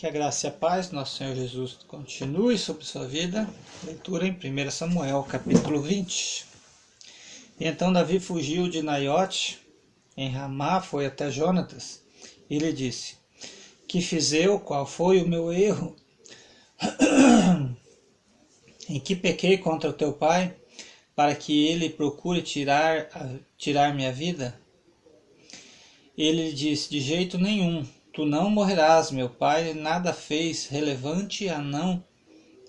Que a graça e a paz nosso Senhor Jesus continue sobre sua vida. Leitura em 1 Samuel, capítulo 20. E então Davi fugiu de Naiote, em Ramá, foi até Jonatas, e lhe disse: Que fiz eu? Qual foi o meu erro? em que pequei contra o teu pai, para que ele procure tirar, tirar minha vida? Ele lhe disse: De jeito nenhum Tu não morrerás, meu pai nada fez relevante a não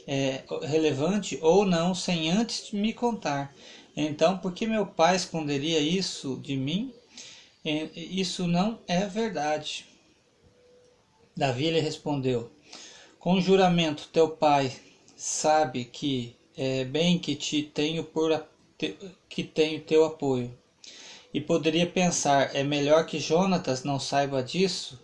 é, relevante ou não sem antes me contar. Então, por que meu pai esconderia isso de mim? Isso não é verdade. Davi lhe respondeu: Com juramento, teu pai sabe que é bem que te tenho por que tenho teu apoio. E poderia pensar: é melhor que Jonatas não saiba disso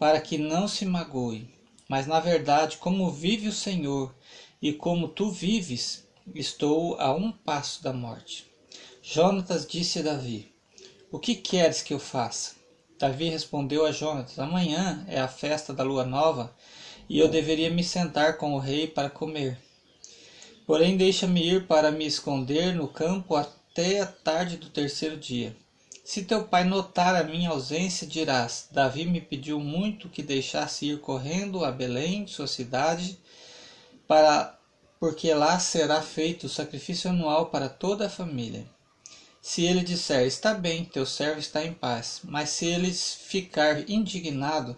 para que não se magoe. Mas na verdade, como vive o Senhor e como tu vives, estou a um passo da morte. Jonatas disse a Davi: O que queres que eu faça? Davi respondeu a Jonatas: Amanhã é a festa da lua nova e eu deveria me sentar com o rei para comer. Porém, deixa-me ir para me esconder no campo até a tarde do terceiro dia. Se teu pai notar a minha ausência, dirás: Davi me pediu muito que deixasse ir correndo a Belém, sua cidade, para porque lá será feito o sacrifício anual para toda a família. Se ele disser: Está bem, teu servo está em paz, mas se ele ficar indignado,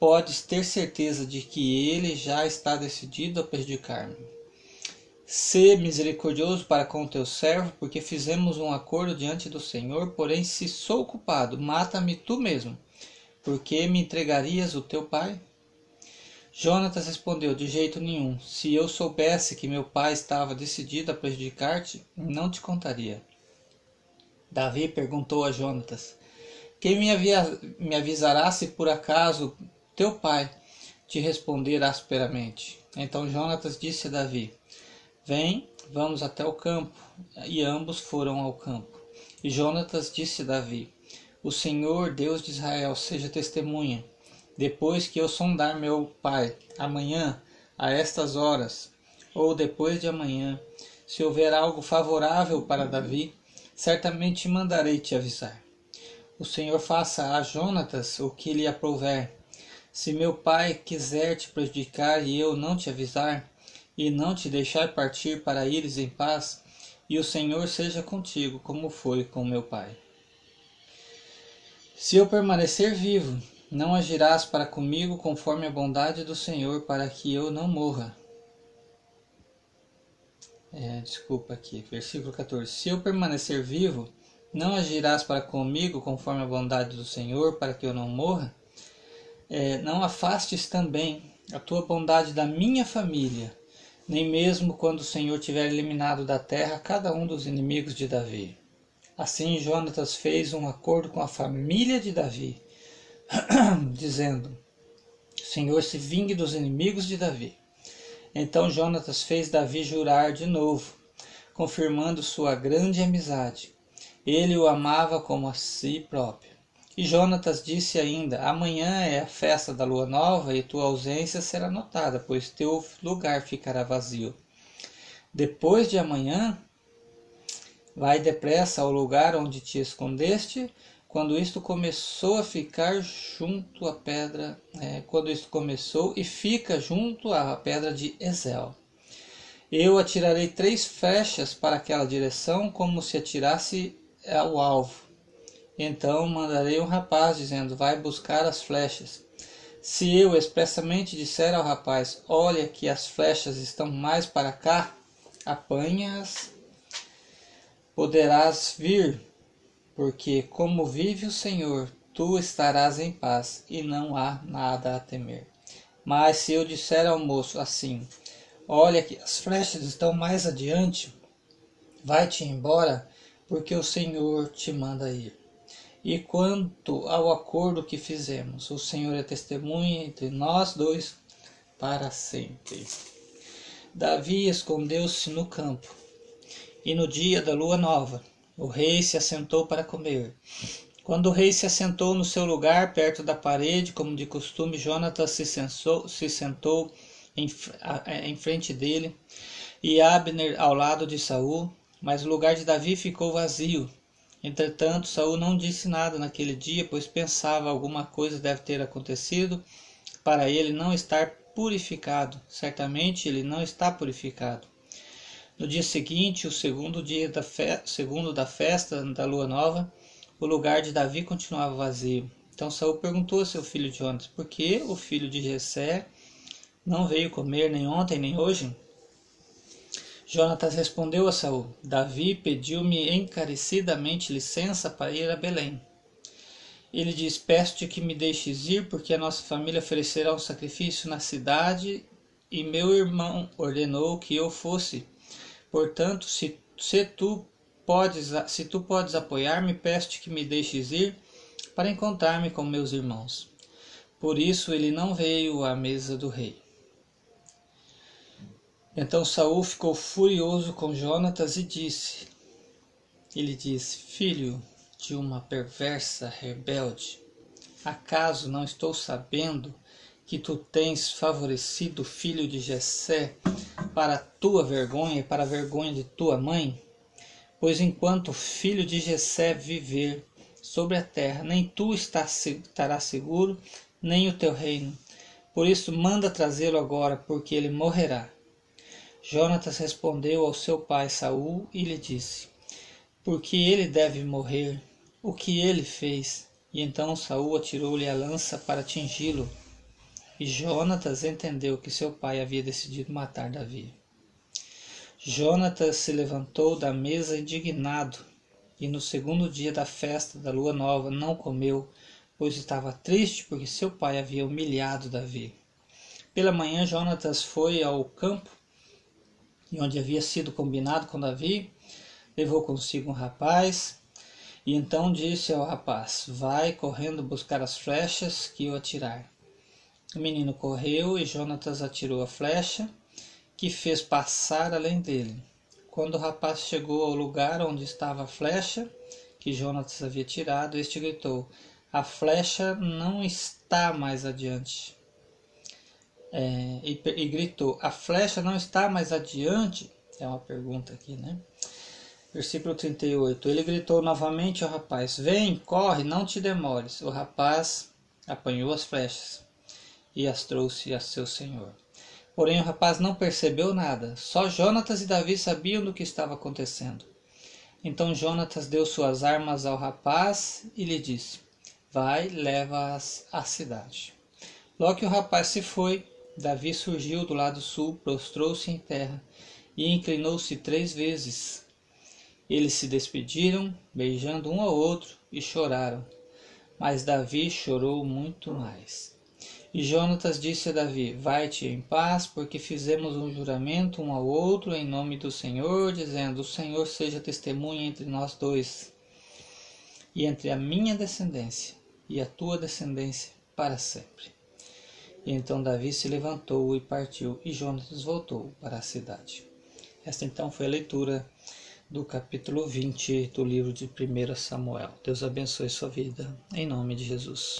podes ter certeza de que ele já está decidido a prejudicar-me. Sê misericordioso para com o teu servo, porque fizemos um acordo diante do Senhor. Porém, se sou culpado, mata-me tu mesmo, porque me entregarias o teu pai? Jonatas respondeu: De jeito nenhum. Se eu soubesse que meu pai estava decidido a prejudicar-te, não te contaria. Davi perguntou a Jonatas: Quem me, avia, me avisará se por acaso teu pai te responder asperamente? Então Jonatas disse a Davi: Vem, vamos até o campo. E ambos foram ao campo. E Jonatas disse a Davi: O Senhor, Deus de Israel, seja testemunha. Depois que eu sondar meu pai, amanhã, a estas horas, ou depois de amanhã, se houver algo favorável para Davi, certamente mandarei te avisar. O Senhor faça a Jonatas o que lhe aprouver. Se meu pai quiser te prejudicar e eu não te avisar, e não te deixar partir para ires em paz, e o Senhor seja contigo, como foi com meu pai. Se eu permanecer vivo, não agirás para comigo conforme a bondade do Senhor, para que eu não morra. É, desculpa aqui, versículo 14. Se eu permanecer vivo, não agirás para comigo conforme a bondade do Senhor, para que eu não morra? É, não afastes também a tua bondade da minha família, nem mesmo quando o Senhor tiver eliminado da terra cada um dos inimigos de Davi. Assim Jonatas fez um acordo com a família de Davi, dizendo: Senhor se vingue dos inimigos de Davi. Então Jonatas fez Davi jurar de novo, confirmando sua grande amizade. Ele o amava como a si próprio. E Jonatas disse ainda: Amanhã é a festa da lua nova e tua ausência será notada, pois teu lugar ficará vazio. Depois de amanhã, vai depressa ao lugar onde te escondeste. Quando isto começou a ficar junto à pedra, é, quando isto começou e fica junto à pedra de Ezel. Eu atirarei três flechas para aquela direção, como se atirasse ao alvo então mandarei um rapaz, dizendo: Vai buscar as flechas. Se eu expressamente disser ao rapaz: Olha que as flechas estão mais para cá, apanha-as, poderás vir, porque, como vive o Senhor, tu estarás em paz e não há nada a temer. Mas se eu disser ao moço assim: Olha que as flechas estão mais adiante, vai-te embora, porque o Senhor te manda ir. E quanto ao acordo que fizemos, o Senhor é testemunha entre nós dois para sempre. Davi escondeu-se no campo, e no dia da lua nova, o rei se assentou para comer. Quando o rei se assentou no seu lugar, perto da parede, como de costume, Jonatas se, se sentou em, em frente dele e Abner ao lado de Saul, mas o lugar de Davi ficou vazio. Entretanto, Saul não disse nada naquele dia, pois pensava alguma coisa deve ter acontecido para ele não estar purificado. Certamente ele não está purificado. No dia seguinte, o segundo dia da fe... segundo da festa da lua nova, o lugar de Davi continuava vazio. Então Saul perguntou a seu filho Jonas: Por que o filho de Jessé não veio comer nem ontem nem hoje? Jonatas respondeu a Saul: Davi pediu-me encarecidamente licença para ir a Belém. Ele diz: Peço-te que me deixes ir, porque a nossa família oferecerá um sacrifício na cidade e meu irmão ordenou que eu fosse. Portanto, se, se tu podes, se tu podes apoiar-me, peço-te que me deixes ir para encontrar-me com meus irmãos. Por isso ele não veio à mesa do rei. Então Saul ficou furioso com Jonatas e disse: Ele disse: Filho de uma perversa rebelde, acaso não estou sabendo que tu tens favorecido o filho de Jessé para tua vergonha e para a vergonha de tua mãe? Pois enquanto o filho de Jessé viver sobre a terra, nem tu estarás seguro, nem o teu reino. Por isso manda trazê-lo agora, porque ele morrerá. Jonatas respondeu ao seu pai Saul e lhe disse: Por que ele deve morrer? O que ele fez? E então Saul atirou-lhe a lança para atingi-lo. E Jonatas entendeu que seu pai havia decidido matar Davi. Jonatas se levantou da mesa indignado, e no segundo dia da festa da lua nova não comeu, pois estava triste porque seu pai havia humilhado Davi. Pela manhã Jonatas foi ao campo, onde havia sido combinado com Davi, levou consigo um rapaz, e então disse ao rapaz: Vai correndo buscar as flechas que eu atirar. O menino correu e Jonatas atirou a flecha que fez passar além dele. Quando o rapaz chegou ao lugar onde estava a flecha que Jonatas havia tirado, este gritou: A flecha não está mais adiante. É, e, e gritou: A flecha não está mais adiante? É uma pergunta aqui, né? Versículo 38. Ele gritou novamente ao rapaz: Vem, corre, não te demores. O rapaz apanhou as flechas e as trouxe a seu senhor. Porém, o rapaz não percebeu nada. Só Jonatas e Davi sabiam do que estava acontecendo. Então Jonatas deu suas armas ao rapaz e lhe disse: Vai, leva-as à cidade. Logo que o rapaz se foi, Davi surgiu do lado sul, prostrou-se em terra e inclinou-se três vezes. Eles se despediram, beijando um ao outro, e choraram. Mas Davi chorou muito mais. E Jonatas disse a Davi: Vai-te em paz, porque fizemos um juramento um ao outro em nome do Senhor, dizendo: O Senhor seja testemunha entre nós dois e entre a minha descendência e a tua descendência para sempre. E então Davi se levantou e partiu, e Jonatas voltou para a cidade. Esta então foi a leitura do capítulo 20 do livro de 1 Samuel. Deus abençoe sua vida, em nome de Jesus.